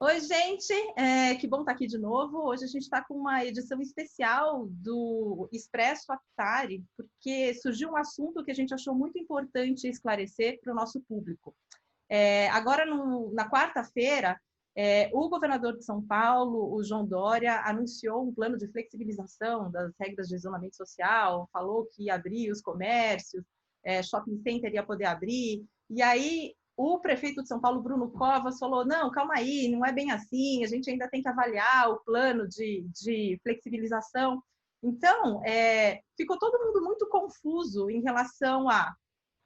Oi, gente, é, que bom estar aqui de novo. Hoje a gente está com uma edição especial do Expresso Aptari, porque surgiu um assunto que a gente achou muito importante esclarecer para o nosso público. É, agora, no, na quarta-feira, é, o governador de São Paulo, o João Dória, anunciou um plano de flexibilização das regras de isolamento social, falou que ia abrir os comércios, é, shopping center ia poder abrir, e aí o prefeito de São Paulo, Bruno Covas, falou: não, calma aí, não é bem assim, a gente ainda tem que avaliar o plano de, de flexibilização. Então, é, ficou todo mundo muito confuso em relação a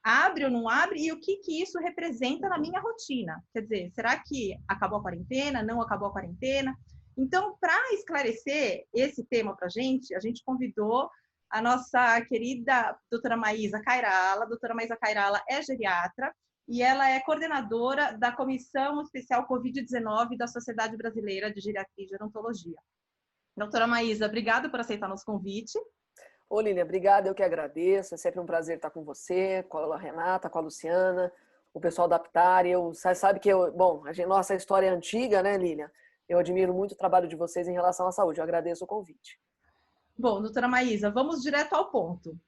abre ou não abre e o que, que isso representa na minha rotina. Quer dizer, será que acabou a quarentena? Não acabou a quarentena? Então, para esclarecer esse tema para a gente, a gente convidou a nossa querida doutora Maísa Cairala. Doutora Maísa Cairala é geriatra e ela é coordenadora da Comissão Especial Covid-19 da Sociedade Brasileira de Geriatria e Gerontologia. Doutora Maísa, obrigada por aceitar nosso convite. Ô, Lília, obrigada, eu que agradeço. É sempre um prazer estar com você, com a Renata, com a Luciana, o pessoal da Aptari. Eu, sabe que eu, bom, a gente, nossa história é antiga, né, Lília? Eu admiro muito o trabalho de vocês em relação à saúde. Eu agradeço o convite. Bom, doutora Maísa, vamos direto ao ponto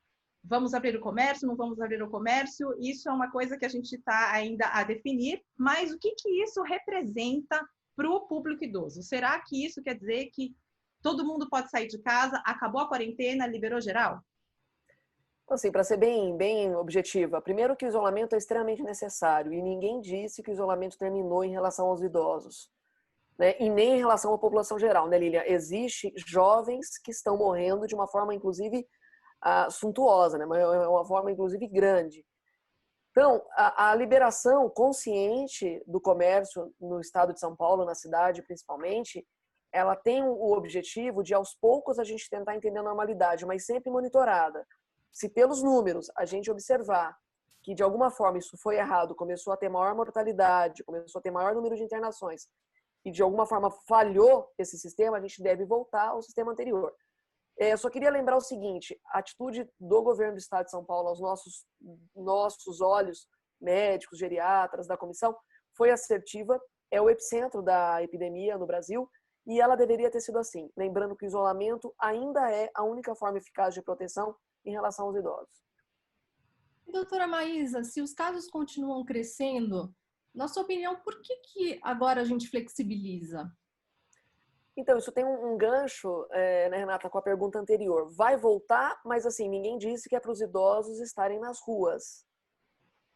vamos abrir o comércio, não vamos abrir o comércio, isso é uma coisa que a gente está ainda a definir, mas o que, que isso representa para o público idoso? Será que isso quer dizer que todo mundo pode sair de casa, acabou a quarentena, liberou geral? Assim, para ser bem, bem objetiva, primeiro que o isolamento é extremamente necessário e ninguém disse que o isolamento terminou em relação aos idosos. Né? E nem em relação à população geral, né, Lilia? Existem jovens que estão morrendo de uma forma, inclusive, uh, suntuosa, né? É uma forma, inclusive, grande. Então, a, a, liberação consciente do comércio no estado de São Paulo, na cidade principalmente, ela tem o objetivo de, aos poucos, a gente tentar entender a normalidade, mas sempre monitorada. Se pelos números a gente observar que, de alguma forma, isso foi errado, começou a ter maior mortalidade, começou a ter maior número de internações, e de alguma forma falhou esse sistema, a gente deve voltar ao sistema anterior. É, eu só queria lembrar o seguinte: a atitude do governo do Estado de São Paulo aos nossos, nossos olhos, médicos, geriatras, da comissão, foi assertiva, é o epicentro da epidemia no Brasil e ela deveria ter sido assim. Lembrando que o isolamento ainda é a única forma eficaz de proteção em relação aos idosos. Doutora Maísa, se os casos continuam crescendo, na sua opinião, por que, que agora a gente flexibiliza? Então, isso tem um, um gancho, é, né, Renata, com a pergunta anterior. Vai voltar, mas assim, ninguém disse que é para os idosos estarem nas ruas.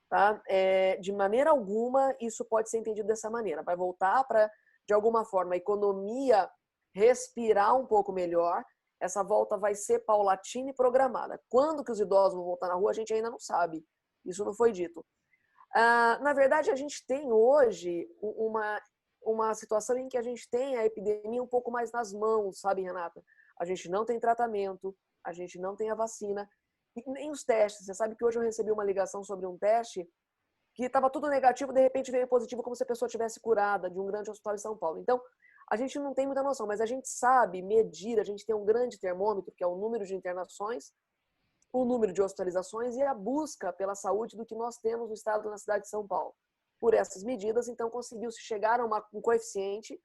Tá? É, de maneira alguma, isso pode ser entendido dessa maneira. Vai voltar para, de alguma forma, a economia respirar um pouco melhor. Essa volta vai ser paulatina e programada. Quando que os idosos vão voltar na rua, a gente ainda não sabe. Isso não foi dito. Ah, na verdade, a gente tem hoje uma uma situação em que a gente tem a epidemia um pouco mais nas mãos, sabe, Renata? A gente não tem tratamento, a gente não tem a vacina, nem os testes. Você sabe que hoje eu recebi uma ligação sobre um teste que estava tudo negativo, de repente veio positivo, como se a pessoa tivesse curada de um grande hospital em São Paulo. Então, a gente não tem muita noção, mas a gente sabe medir, a gente tem um grande termômetro, que é o número de internações, o número de hospitalizações e a busca pela saúde do que nós temos no estado na cidade de São Paulo por essas medidas, então conseguiu-se chegar a uma, um coeficiente,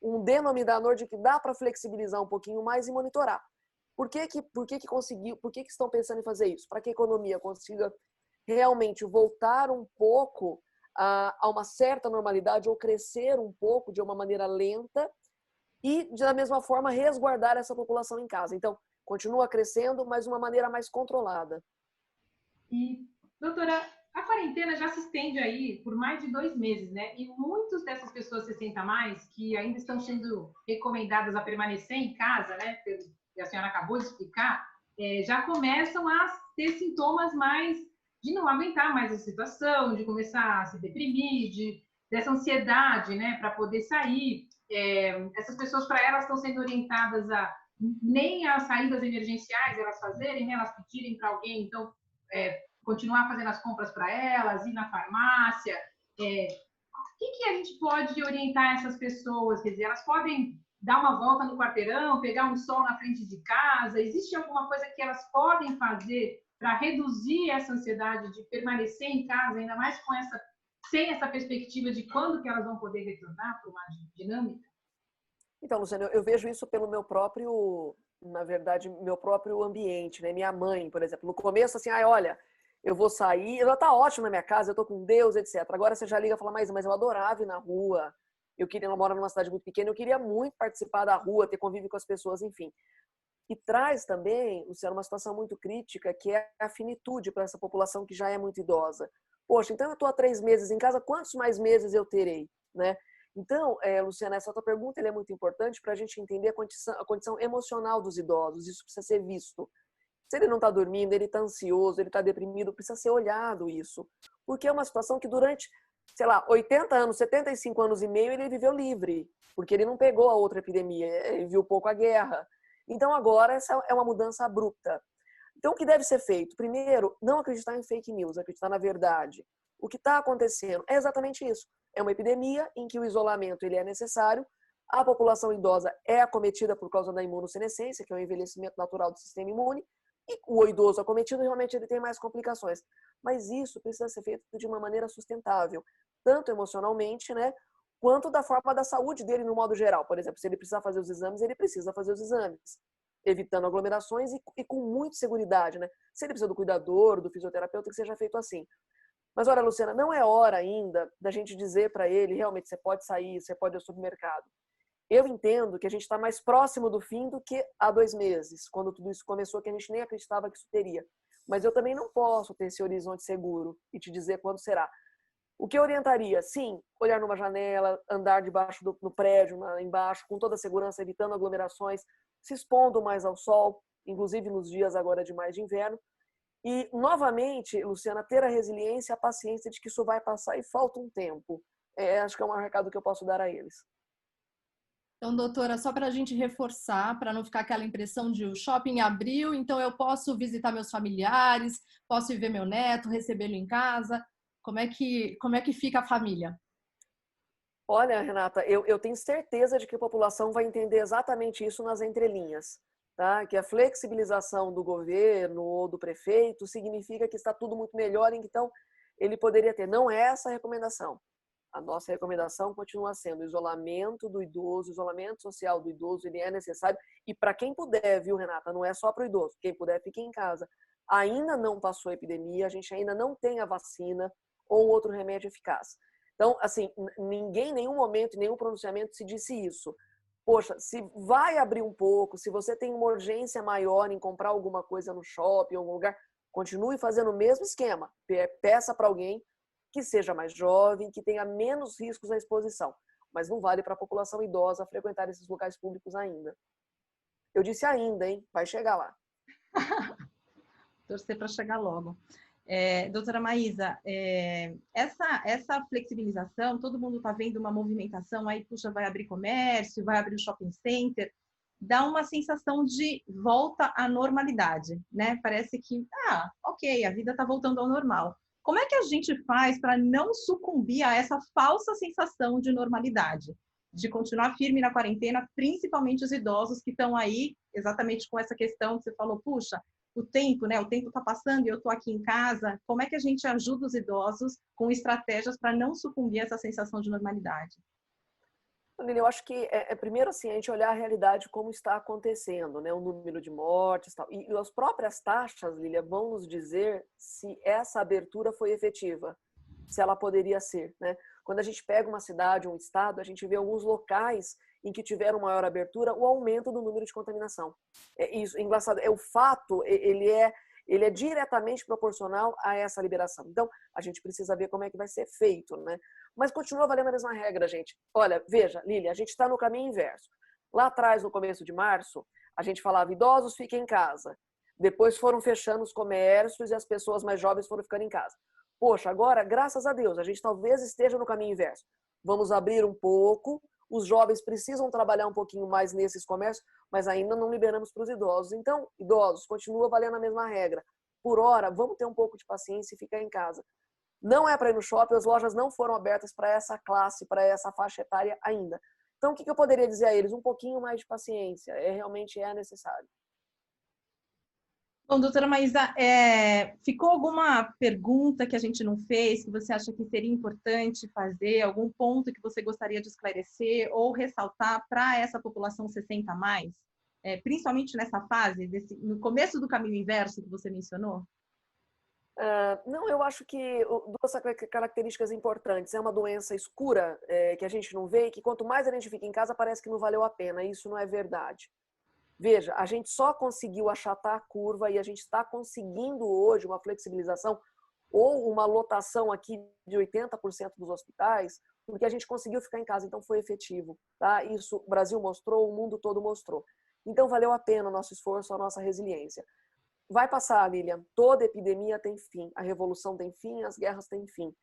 um denominador de que dá para flexibilizar um pouquinho mais e monitorar. Por que que, por que, que conseguiu, por que, que estão pensando em fazer isso? Para que a economia consiga realmente voltar um pouco a, a uma certa normalidade ou crescer um pouco de uma maneira lenta e, da mesma forma, resguardar essa população em casa. Então, continua crescendo, mas de uma maneira mais controlada. E, doutora, a quarentena já se estende aí por mais de dois meses, né? E muitas dessas pessoas 60 mais que ainda estão sendo recomendadas a permanecer em casa, né? Que a senhora acabou de explicar, é, já começam a ter sintomas mais de não aguentar mais a situação, de começar a se deprimir, de dessa ansiedade, né? Para poder sair. É, essas pessoas, para elas, estão sendo orientadas a nem as saídas emergenciais elas fazerem, né? elas pedirem para alguém, então, é, continuar fazendo as compras para elas, ir na farmácia. É, o que, que a gente pode orientar essas pessoas? Quer dizer, elas podem dar uma volta no quarteirão, pegar um sol na frente de casa? Existe alguma coisa que elas podem fazer para reduzir essa ansiedade de permanecer em casa, ainda mais com essa sem essa perspectiva de quando que elas vão poder retornar para uma dinâmica? Então, Luciano, eu vejo isso pelo meu próprio, na verdade, meu próprio ambiente, né? Minha mãe, por exemplo, no começo assim, ai, olha, eu vou sair, ela tá ótimo na minha casa, eu tô com Deus, etc. Agora você já liga e fala, mas, mas eu adorava ir na rua, eu queria, ela mora numa cidade muito pequena, eu queria muito participar da rua, ter convívio com as pessoas, enfim. E traz também, Luciano, uma situação muito crítica, que é a finitude para essa população que já é muito idosa. Poxa, então eu estou há três meses em casa, quantos mais meses eu terei? Né? Então, é, Luciana, essa tua pergunta é muito importante para a gente entender a condição, a condição emocional dos idosos. Isso precisa ser visto. Se ele não está dormindo, ele está ansioso, ele está deprimido, precisa ser olhado isso. Porque é uma situação que durante, sei lá, 80 anos, 75 anos e meio, ele viveu livre. Porque ele não pegou a outra epidemia, ele viu pouco a guerra. Então, agora, essa é uma mudança abrupta. Então, o que deve ser feito? Primeiro, não acreditar em fake news, acreditar na verdade. O que está acontecendo é exatamente isso. É uma epidemia em que o isolamento ele é necessário, a população idosa é acometida por causa da imunossenescência, que é o envelhecimento natural do sistema imune, e o idoso acometido realmente ele tem mais complicações. Mas isso precisa ser feito de uma maneira sustentável, tanto emocionalmente, né, quanto da forma da saúde dele no modo geral. Por exemplo, se ele precisar fazer os exames, ele precisa fazer os exames, evitando aglomerações e, e com muita segurança, né? Se ele precisa do cuidador, do fisioterapeuta, que seja feito assim. Mas olha, Luciana, não é hora ainda da gente dizer para ele, realmente, você pode sair, você pode ir ao supermercado. Eu entendo que a gente está mais próximo do fim do que há dois meses, quando tudo isso começou, que a gente nem acreditava que isso teria. Mas eu também não posso ter esse horizonte seguro e te dizer quando será. O que eu orientaria? Sim, olhar numa janela, andar debaixo do no prédio, embaixo, com toda a segurança, evitando aglomerações, se expondo mais ao sol, inclusive nos dias agora de mais de inverno. E, novamente, Luciana, ter a resiliência e a paciência de que isso vai passar e falta um tempo. É, acho que é um recado que eu posso dar a eles. Então, doutora, só para a gente reforçar, para não ficar aquela impressão de o shopping abriu, então eu posso visitar meus familiares, posso ir ver meu neto, recebê-lo em casa. Como é que, como é que fica a família? Olha, Renata, eu, eu tenho certeza de que a população vai entender exatamente isso nas entrelinhas. Tá? Que a flexibilização do governo ou do prefeito significa que está tudo muito melhor, então ele poderia ter. Não é essa a recomendação. A nossa recomendação continua sendo isolamento do idoso, isolamento social do idoso, ele é necessário. E para quem puder, viu, Renata, não é só para o idoso, quem puder, fique em casa. Ainda não passou a epidemia, a gente ainda não tem a vacina, ou outro remédio eficaz. Então, assim, ninguém em nenhum momento, em nenhum pronunciamento se disse isso. Poxa, se vai abrir um pouco, se você tem uma urgência maior em comprar alguma coisa no shopping, em algum lugar, continue fazendo o mesmo esquema. Peça para alguém que seja mais jovem, que tenha menos riscos à exposição. Mas não vale para a população idosa frequentar esses locais públicos ainda. Eu disse ainda, hein? Vai chegar lá. Torcer para chegar logo. É, doutora Maísa, é, essa, essa flexibilização, todo mundo está vendo uma movimentação aí, puxa, vai abrir comércio, vai abrir o shopping center, dá uma sensação de volta à normalidade, né? Parece que, ah, ok, a vida está voltando ao normal. Como é que a gente faz para não sucumbir a essa falsa sensação de normalidade? De continuar firme na quarentena, principalmente os idosos que estão aí exatamente com essa questão que você falou, puxa, o tempo, né? O tempo está passando e eu estou aqui em casa. Como é que a gente ajuda os idosos com estratégias para não sucumbir a essa sensação de normalidade? Lili, eu acho que é, é, primeiro assim a gente olhar a realidade como está acontecendo, né? O número de mortes, tal. E, e as próprias taxas, Lilia, vão nos dizer se essa abertura foi efetiva, se ela poderia ser, né? Quando a gente pega uma cidade, um estado, a gente vê alguns locais em que tiveram maior abertura, o aumento do número de contaminação. É isso, é engraçado, é o fato, ele é ele é diretamente proporcional a essa liberação. Então, a gente precisa ver como é que vai ser feito, né? Mas continua valendo a mesma regra, gente. Olha, veja, Lili, a gente está no caminho inverso. Lá atrás, no começo de março, a gente falava idosos fiquem em casa. Depois foram fechando os comércios e as pessoas mais jovens foram ficando em casa. Poxa, agora, graças a Deus, a gente talvez esteja no caminho inverso. Vamos abrir um pouco, os jovens precisam trabalhar um pouquinho mais nesses comércios, mas ainda não liberamos para os idosos. Então, idosos, continua valendo a mesma regra. Por hora, vamos ter um pouco de paciência e ficar em casa. Não é para ir no shopping, as lojas não foram abertas para essa classe, para essa faixa etária ainda. Então, o que eu poderia dizer a eles? Um pouquinho mais de paciência, é realmente é necessário. Bom, doutora Maísa, é, ficou alguma pergunta que a gente não fez, que você acha que seria importante fazer, algum ponto que você gostaria de esclarecer ou ressaltar para essa população 60 a mais? É, principalmente nessa fase, desse, no começo do caminho inverso que você mencionou? Uh, não, eu acho que duas características importantes. É uma doença escura é, que a gente não vê e que quanto mais a gente fica em casa parece que não valeu a pena. Isso não é verdade. Veja, a gente só conseguiu achatar a curva e a gente está conseguindo hoje uma flexibilização ou uma lotação aqui de 80% dos hospitais, porque a gente conseguiu ficar em casa, então foi efetivo. Tá? Isso o Brasil mostrou, o mundo todo mostrou. Então valeu a pena o nosso esforço, a nossa resiliência. Vai passar, Lilian. Toda epidemia tem fim, a revolução tem fim, as guerras têm fim.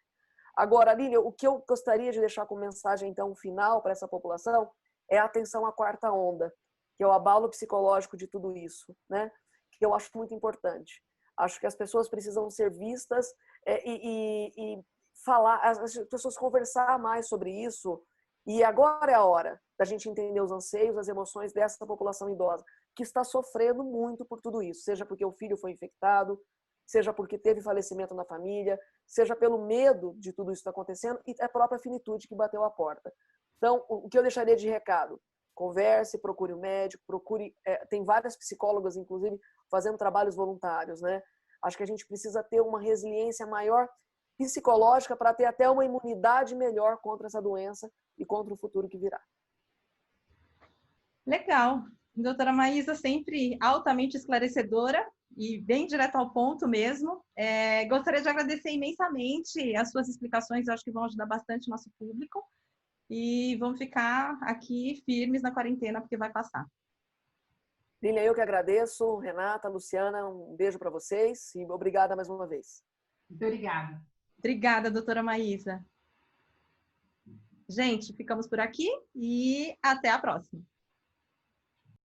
Agora, Lilian, o que eu gostaria de deixar como mensagem então final para essa população é atenção à quarta onda que é o abalo psicológico de tudo isso, né? Que eu acho muito importante. Acho que as pessoas precisam ser vistas é, e, e, e falar, as pessoas conversar mais sobre isso. E agora é a hora da gente entender os anseios, as emoções dessa população idosa que está sofrendo muito por tudo isso, seja porque o filho foi infectado, seja porque teve falecimento na família, seja pelo medo de tudo isso está acontecendo e a própria finitude que bateu a porta. Então, o que eu deixaria de recado? Converse, procure o um médico, procure. É, tem várias psicólogas, inclusive, fazendo trabalhos voluntários, né? Acho que a gente precisa ter uma resiliência maior psicológica para ter até uma imunidade melhor contra essa doença e contra o futuro que virá. Legal. Doutora Maísa, sempre altamente esclarecedora e bem direto ao ponto mesmo. É, gostaria de agradecer imensamente as suas explicações, acho que vão ajudar bastante o nosso público e vamos ficar aqui firmes na quarentena, porque vai passar. Lilian, eu que agradeço. Renata, Luciana, um beijo para vocês e obrigada mais uma vez. Muito obrigada. Obrigada, doutora Maísa. Gente, ficamos por aqui e até a próxima.